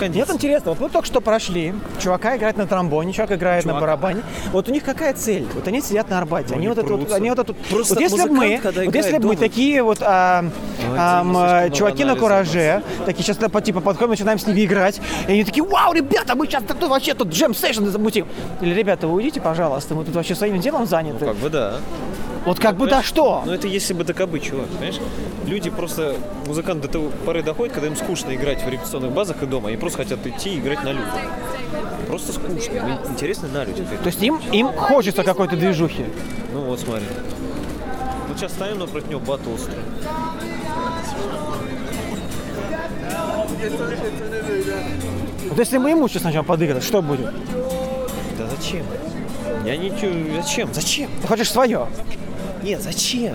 кондиции. Мне интересно, вот мы только что прошли, чувака играет на тромбоне, чувак играет на Чувака. барабане. Вот у них какая цель? Вот они сидят на Арбате, они они вот это вот, они вот это вот. Просто вот если бы мы, вот если бы мы такие вот а, а, много чуваки на кураже, такие сейчас по типа подходим, начинаем с ними играть, и они такие, вау, ребята, мы сейчас тут вообще тут джем сейшн замутим. Или, ребята, вы уйдите, пожалуйста, мы тут вообще своим делом заняты. Как бы да. Вот как бы да что? Ну это если бы так бы, чувак, понимаешь? Люди просто, музыканты до того поры доходят, когда им скучно играть в репетиционных базах и дома, они просто хотят идти и играть на людях. Просто скучно, интересно на людях. То есть им, им хочется какой-то движухи. Ну вот смотри. Вот сейчас ставим напротив него батл устроим. Вот если мы ему сейчас начнем подыгрывать, что будет? Да зачем? Я ничего... Зачем? Зачем? Ты хочешь свое? Нет, зачем?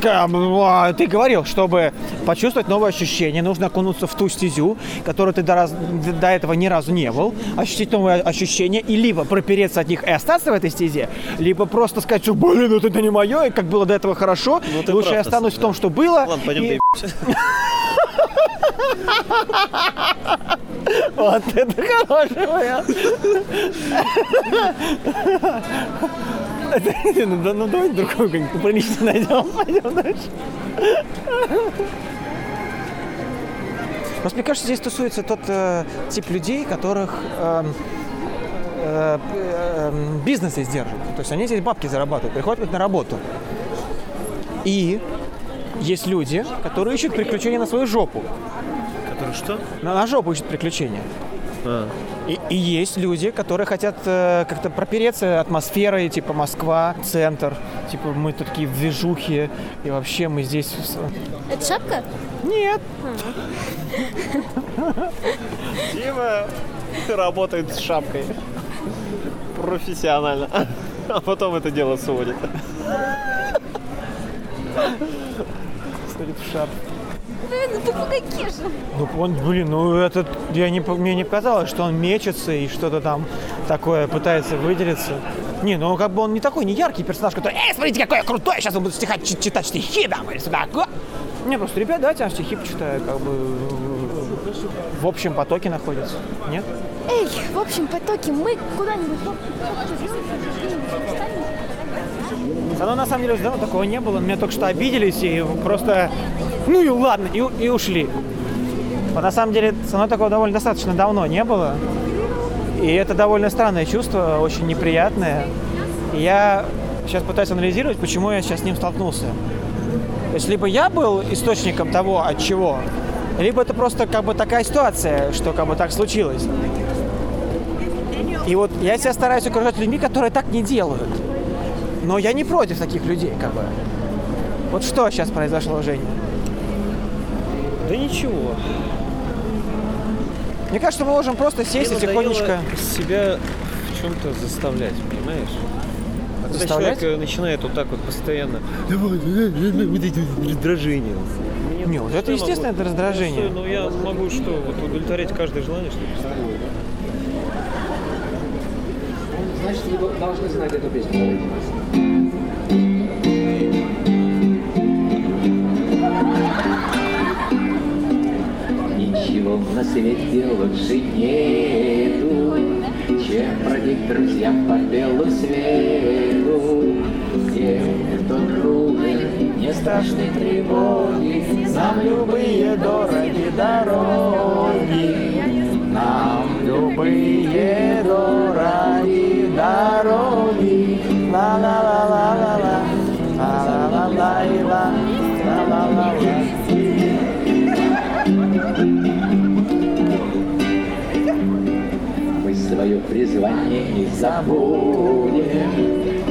Как, а, Ты говорил, чтобы почувствовать новые ощущения, нужно окунуться в ту стезю, которую ты до, раз- до этого ни разу не был, ощутить новые ощущения и либо пропереться от них и остаться в этой стезе, либо просто сказать, что, блин, ну это не мое, и как было до этого хорошо, Ну, лучше я останусь на в том, что было. Ладно, пойдем и-. Вот это хороший вариант. Это- Ну, да- ну, давай другой какой-нибудь прилично найдем, пойдем дальше. Просто мне кажется, здесь тусуется тот э, тип людей, которых эм, э, э, эм, бизнес здесь держит. То есть они здесь бабки зарабатывают, приходят на работу. И есть люди, которые ищут приключения на свою жопу. Который что? На, на жопу ищут приключения. А, И, и есть люди, которые хотят э, как-то пропереться атмосферой, типа Москва, центр, типа мы тут такие в движухе, и вообще мы здесь... Это шапка? Нет, Дима работает с шапкой. Профессионально. А потом это дело сводит. стоит в шапке. Ну. Ну, он, блин, ну этот, я не, мне не показалось, что он мечется и что-то там такое пытается выделиться. Не, ну как бы он не такой, не яркий персонаж, который, эй, смотрите, какой я крутой, сейчас он будет стихать, чи- читать стихи там, или сюда. го». Не, просто, ребят, давайте я стихи почитаю, как бы в общем потоке находится. Нет? Эй, в общем потоке мы куда-нибудь в общем потоке где-нибудь встанем. Оно на самом деле давно такого не было. Меня только что обиделись и просто, ну и ладно, и, и ушли. Вот на самом деле со мной такого довольно достаточно давно не было. И это довольно странное чувство, очень неприятное. И я сейчас пытаюсь анализировать, почему я сейчас с ним столкнулся. То есть либо я был источником того, от чего, либо это просто как бы такая ситуация, что как бы так случилось. И вот я себя стараюсь окружать людьми, которые так не делают. Но я не против таких людей, как бы. Вот что сейчас произошло, Женя? Да ничего. Мне кажется, мы можем просто сесть и Мне тихонечко... себя в чем-то заставлять, понимаешь? А Когда Заставлять? человек начинает вот так вот постоянно «Давай, вот эти вот раздражения. Мне Не, вот это могу? естественно, это раздражение. Ну, ну я могу что, вот удовлетворять каждое желание, что ли? Значит, вы должны знать эту песню. Ничего на свете лучше нету, чем бродить друзьям по белу свету. Те, кто дружит, не страшны тревоги, нам любые дороги дороги. Нам любые призвание не забудем,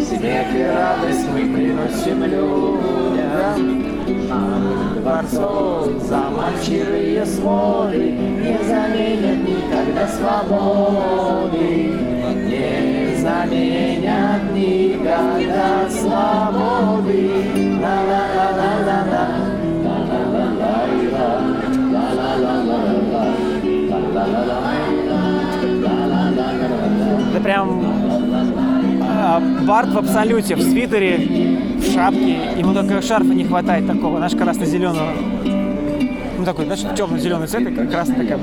Смех и радость мы приносим людям. Нам дворцов заманчивые своды Не заменят никогда свободы, Не заменят никогда свободы. Ла-ла-ла-ла-ла-ла, Это прям а, Барт в абсолюте, в свитере, в шапке. Ему только шарфа не хватает такого, наш красно-зеленого. Ну, такой, значит, темно-зеленый цвет, и красная такая.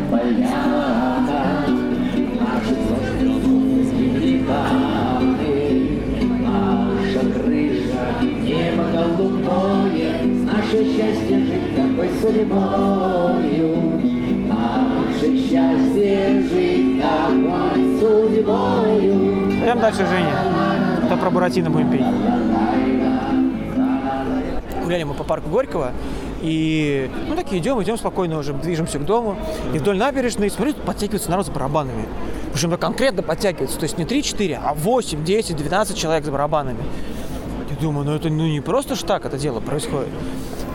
Наше счастье жить такой судьбою. Наше счастье жить такой судьбою. Идем дальше, Женя. То про Буратино будем петь. Гуляли мы по парку Горького, и ну такие идем, идем спокойно уже, движемся к дому. И вдоль набережной, смотрю, подтягивается народ с барабанами. Причем конкретно подтягивается. То есть не 3-4, а 8, 10, 12 человек с барабанами. Я думаю, ну это ну, не просто ж так это дело происходит.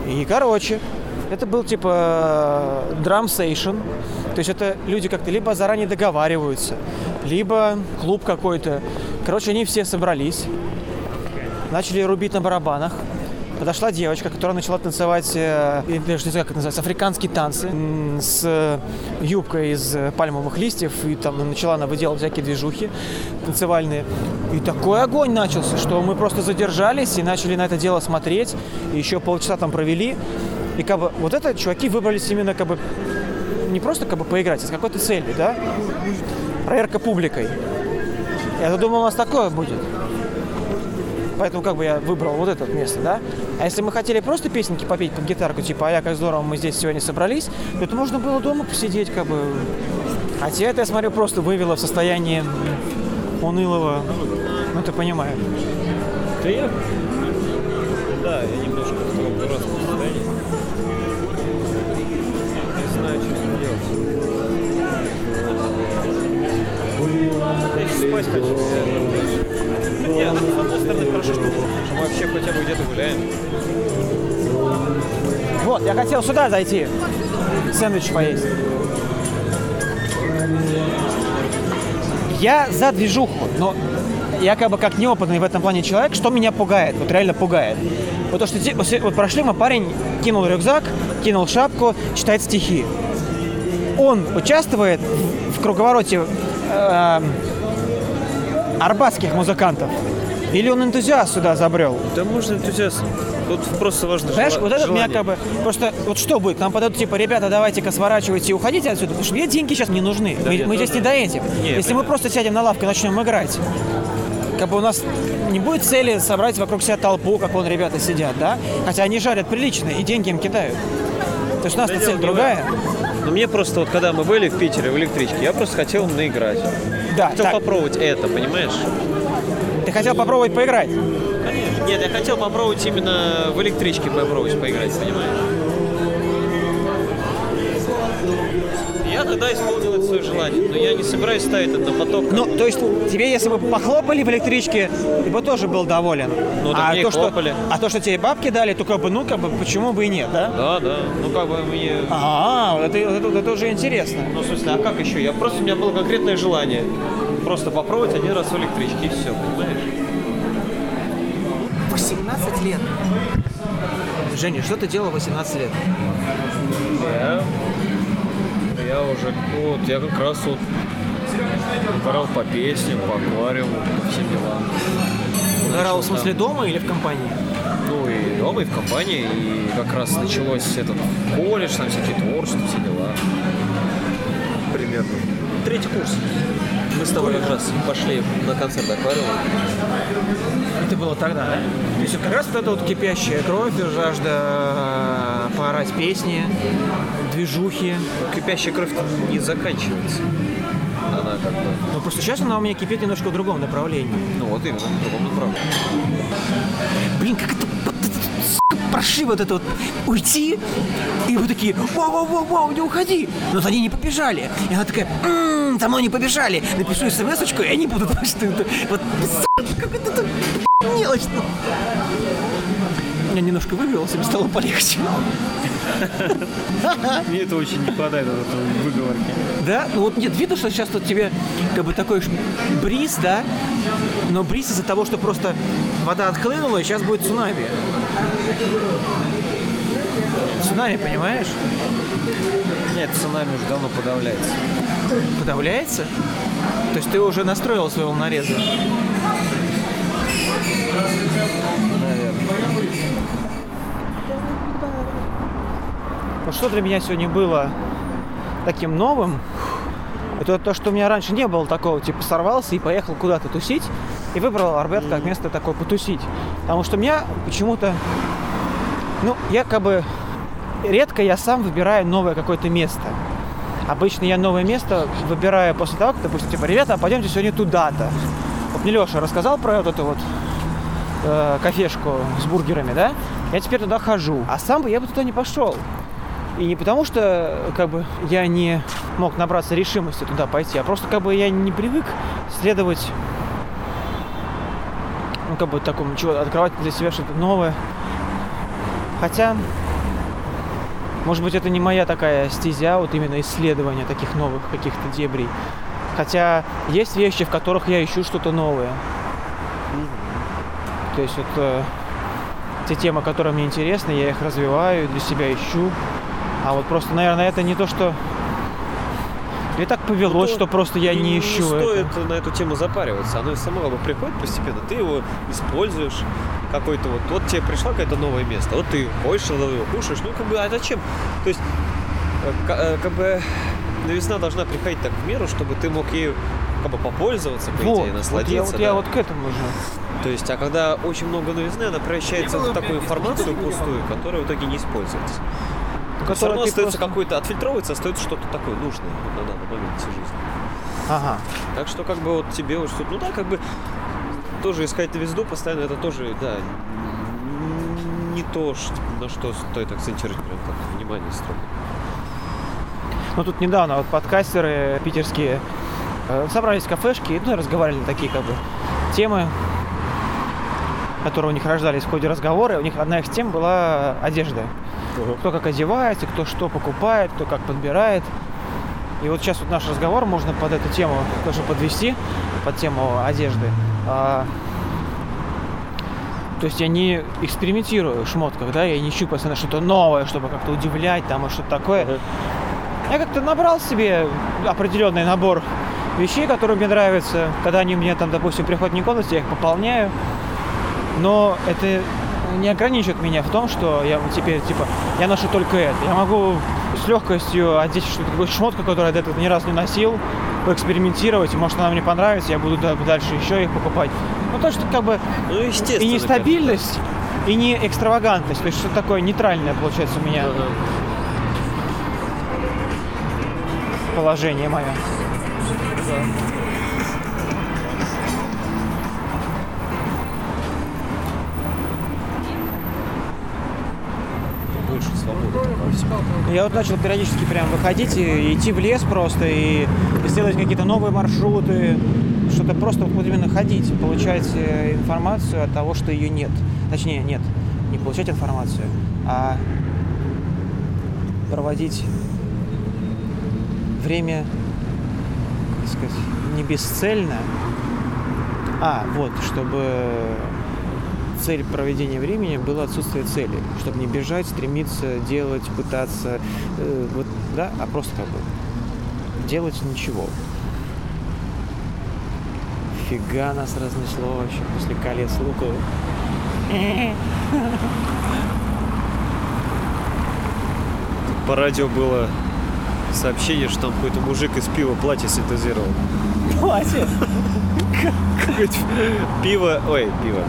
И, короче, это был типа драм сейшн. То есть это люди как-то либо заранее договариваются, либо клуб какой-то. Короче, они все собрались, начали рубить на барабанах. Подошла девочка, которая начала танцевать, э, я не знаю, как это называется, африканские танцы с юбкой из пальмовых листьев. И там начала она выделывать всякие движухи танцевальные. И такой огонь начался, что мы просто задержались и начали на это дело смотреть. И еще полчаса там провели. И как бы вот это чуваки выбрались именно как бы не просто как бы поиграть, а с какой-то целью, да? Проверка публикой. Я думал, у нас такое будет. Поэтому как бы я выбрал вот это место, да? А если мы хотели просто песенки попеть под гитарку, типа, а я как здорово, мы здесь сегодня собрались, то это можно было дома посидеть, как бы. А тебя это, я смотрю, просто вывело в состояние унылого, ну ты понимаешь. Я... Да, я немножко в таком состоянии. Спать хочу. Нет, ну, с одной стороны, хорошо, что, мы вообще хотя бы где-то гуляем. Вот, я хотел сюда зайти, сэндвич поесть. Я за движуху, но я как бы как неопытный в этом плане человек, что меня пугает, вот реально пугает. Вот то, что вот прошли мы, парень кинул рюкзак, кинул шапку, читает стихи. Он участвует в, круговороте эм, арбатских музыкантов. Или он энтузиаст сюда забрел? Да можно энтузиазм. Тут просто важно Знаешь, вот это меня как бы... Просто вот что будет? Нам подойдут, типа, ребята, давайте-ка сворачивайте и уходите отсюда, потому что мне деньги сейчас не нужны. мы нет, мы да, здесь не да. до этих. Нет, Если мы это- просто сядем на лавку и начнем играть, как бы у нас не будет цели собрать вокруг себя толпу, как вон ребята сидят, да? Хотя они жарят прилично и деньги им кидают. То есть у нас Да цель другая. Но мне просто вот, когда мы были в Питере в электричке, я просто хотел наиграть. Да, Хотел так, попробовать это, понимаешь? ты хотел попробовать поиграть? Нет, я хотел попробовать именно в электричке попробовать поиграть, понимаешь? Я тогда исполнил это свое желание, но я не собираюсь ставить это на поток. Ну, то есть тебе, если бы похлопали в электричке, ты бы тоже был доволен. Ну, так а, то, что, хлопали. а то, что тебе бабки дали, то как бы, ну, как бы, почему бы и нет, да? Да, да. Ну как бы мне. А, вот это, это, это уже интересно. Ну, в смысле, а как еще? Я просто у меня было конкретное желание. Просто попробовать один раз в электричке и все, понимаешь? 18 лет. Женя, что ты делал в 18 лет? Я, я уже, вот, я как раз вот играл по песням, по аквариуму, по всем делам. Играл в смысле там, дома или в компании? Ну и дома, и в компании, и как раз началось этот колледж, там всякие творчества, все дела. Примерно. Третий курс. Мы с тобой как раз пошли на концерт аквариума. Это было тогда, да? То есть как раз вот эта вот кипящая кровь, жажда э, поорать песни, движухи. Кипящая кровь не заканчивается. Она как бы, Но просто сейчас она у меня кипит немножко в другом направлении. ну вот именно, в другом направлении. Блин, как это, проши вот это вот уйти. И вы такие, вау-вау-вау, не уходи. Но ней не побежали. И она такая, «М, за мной не побежали. Напишу смс-очку, и они будут, вот, как это мелочь. Я немножко выбрался, мне стало полегче. Мне это очень не хватает, вот этого выговорки. Да? Ну вот нет, видно, что сейчас тут тебе как бы такой бриз, да? Но бриз из-за того, что просто вода отхлынула, и сейчас будет цунами. Цунами, понимаешь? Нет, цунами уже давно подавляется. Подавляется? То есть ты уже настроил своего нареза? Вот что для меня сегодня было таким новым, это то, что у меня раньше не было такого, типа сорвался и поехал куда-то тусить, и выбрал Арбет как место такое потусить. Потому что меня почему-то, ну, я как бы, редко я сам выбираю новое какое-то место. Обычно я новое место выбираю после того, как, допустим, типа, ребята, пойдемте сегодня туда-то. Вот мне Леша рассказал про вот эту вот э, кафешку с бургерами, да? Я теперь туда хожу. А сам бы я бы туда не пошел. И не потому, что как бы я не мог набраться решимости туда пойти, а просто как бы я не привык следовать ну, как бы такому, чего, открывать для себя что-то новое. Хотя, может быть, это не моя такая стезя, вот именно исследования таких новых каких-то дебрей. Хотя есть вещи, в которых я ищу что-то новое. То есть вот э, те темы, которые мне интересны, я их развиваю, для себя ищу. А вот просто, наверное, это не то, что... Или так повелось, Ну, что просто я не ищу стоит это. на эту тему запариваться. Оно само как бы приходит постепенно. Ты его используешь. Какой-то вот, вот тебе пришло какое-то новое место, вот ты ходишь его кушаешь, ну как бы, а зачем? То есть, э, э, как бы, новизна должна приходить так в меру, чтобы ты мог ею как бы попользоваться, по Вот, идее, вот насладиться. я, вот, да. я вот к этому же. То есть, а когда очень много новизны, она превращается в такую информацию пустую, которая в итоге не используется. Все Которое равно остается просто- какой-то, отфильтровывается, остается что-то такое нужное вот на данный момент всей жизни. Ага. Так что как бы вот тебе вот что-то, ну да, как бы тоже искать новизну постоянно, это тоже, да, не то, ш- на что стоит акцентировать прям так внимание строго. Ну тут недавно вот подкастеры питерские э, собрались в кафешке, ну и разговаривали на такие как бы темы, которые у них рождались в ходе разговора. И у них одна из тем была одежда. Кто как одевается, кто что покупает, кто как подбирает. И вот сейчас вот наш разговор можно под эту тему тоже подвести, под тему одежды. А, то есть я не экспериментирую в шмотках, да, я не ищу постоянно что-то новое, чтобы как-то удивлять там и что-то такое. Я как-то набрал себе определенный набор вещей, которые мне нравятся. Когда они мне там, допустим, приходят в негодность, я их пополняю. Но это не ограничивает меня в том, что я вот теперь, типа, я ношу только это. Я могу с легкостью одеть что-то, какую-то шмотку, которую я до этого ни разу не носил, поэкспериментировать, может она мне понравится, я буду да- дальше еще их покупать. Ну, то, что как бы Ну, естественно. и не конечно. стабильность, и не экстравагантность. То есть что такое нейтральное получается у меня Ага. положение мое. Больше Я вот начал периодически прям выходить и идти в лес просто и исследовать какие-то новые маршруты, что-то просто вот именно ходить, получать э, информацию от того, что ее нет. Точнее, нет, не получать информацию, а проводить время, как сказать, не бесцельно, а, вот, чтобы цель проведения времени было отсутствие цели, чтобы не бежать, стремиться, делать, пытаться, э, вот, да, а просто как бы делать ничего. Фига нас разнесло вообще после колец луковых. По радио было сообщение, что там какой-то мужик из пива платье синтезировал. Платье. Какое-то Пиво, ой, пиво.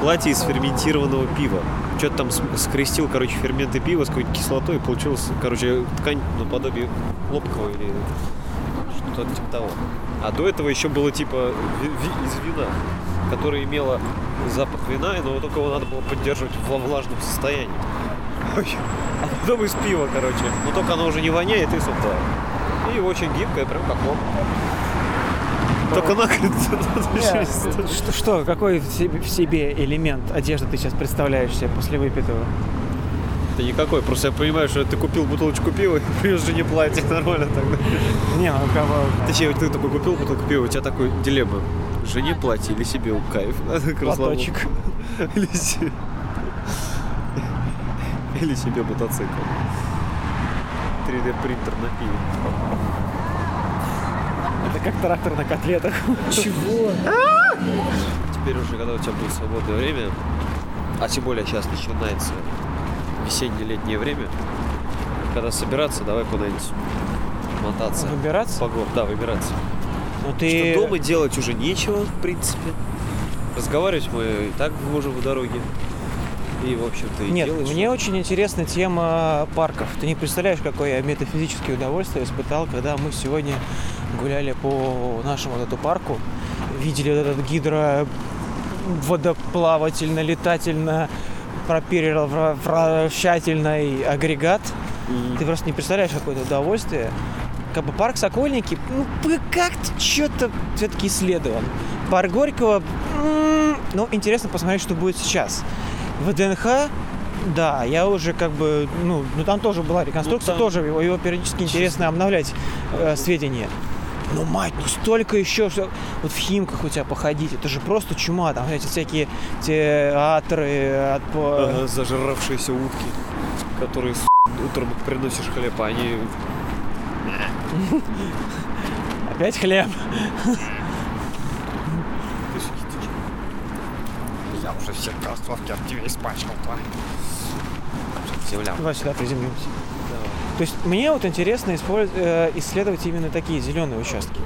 Платье из ферментированного пива. Что-то там скрестил, короче, ферменты пива с какой-то кислотой, и получилось, короче, ткань наподобие хлопкового или что-то типа того. А до этого еще было типа из вина, которое имело запах вина, но только его надо было поддерживать во влажном состоянии. А потом из пива, короче. Но только оно уже не воняет и сухое. И очень гибкое, прям как лоб. Только накрыто. Что, что, какой в себе, элемент одежды ты сейчас представляешь себе после выпитого? Это никакой, просто я понимаю, что ты купил бутылочку пива и привез жене платье, нормально тогда. Не, ну кого? Точнее, ты такой купил бутылку пива, у тебя такой дилемма. Жене платье или себе кайф? Платочек. Или себе... Или себе мотоцикл. 3D принтер на пиве. Как трактор на котлетах. Чего? Теперь уже, когда у тебя будет свободное время, а тем более сейчас начинается весенне-летнее время. Когда собираться, давай куда-нибудь мотаться. Выбираться? По городу, да, выбираться. Ну ты... Что дома делать уже нечего, в принципе. Разговаривать мы и так можем в дороге. И, в общем-то, и Нет, делать мне что-то. очень интересна тема парков. Ты не представляешь, какое я метафизическое удовольствие испытал, когда мы сегодня гуляли по нашему вот эту парку, видели вот этот гидро водоплавательно, летательно, пропеллеровращательный агрегат. Ты просто не представляешь, какое это удовольствие. Как бы парк Сокольники, ну, как-то что-то все-таки исследован. Парк Горького, м, ну, интересно посмотреть, что будет сейчас. В ДНХ, да, я уже как бы, ну, ну там тоже была реконструкция, там тоже его, его периодически интересно обновлять э, сведения. Ну, мать, ну столько еще, что... вот в Химках у тебя походить, это же просто чума, там эти всякие театры, от, Ага, зажравшиеся утки, которые с утром приносишь хлеб, а они опять хлеб. Я уже все кроссовки от тебя испачкал, тварь. Земля. Давай сюда приземлимся. То есть мне вот интересно э, исследовать именно такие зеленые участки.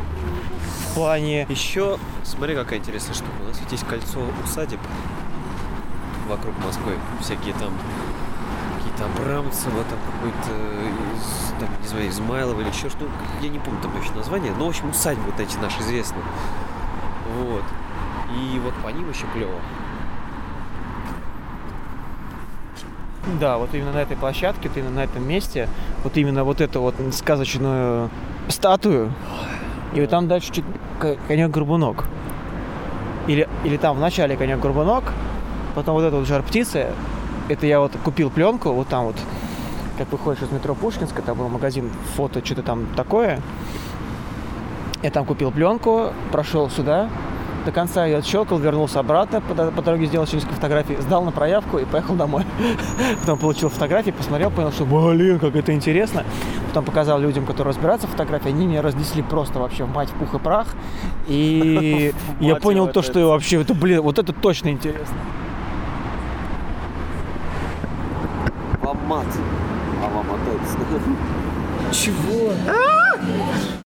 В плане... Еще, смотри, какая интересная штука. У нас ведь есть кольцо усадеб вокруг Москвы. Всякие там какие-то Абрамцево, там какой-то, из, там, не знаю, Измайлова или еще что Я не помню там точно название. Но, в общем, усадьбы вот эти наши известные. Вот. И вот по ним еще клево. Да, вот именно на этой площадке, вот именно на этом месте, вот именно вот эту вот сказочную статую, и вот там дальше чуть конек-горбунок. Или, или там в начале конек-горбунок, потом вот эта вот жар-птица, это я вот купил пленку, вот там вот, как выходишь из метро Пушкинска, там был магазин фото, что-то там такое. Я там купил пленку, прошел сюда, до конца ее отщелкал, вернулся обратно, по, по дороге сделал еще несколько фотографий, сдал на проявку и поехал домой. Потом получил фотографии, посмотрел, понял, что, блин, как это интересно. Потом показал людям, которые разбираются в фотографии, они меня разнесли просто вообще в мать, в пух и прах. И я понял то, что вообще, это, блин, вот это точно интересно. Вам мат. А вам отец. Чего?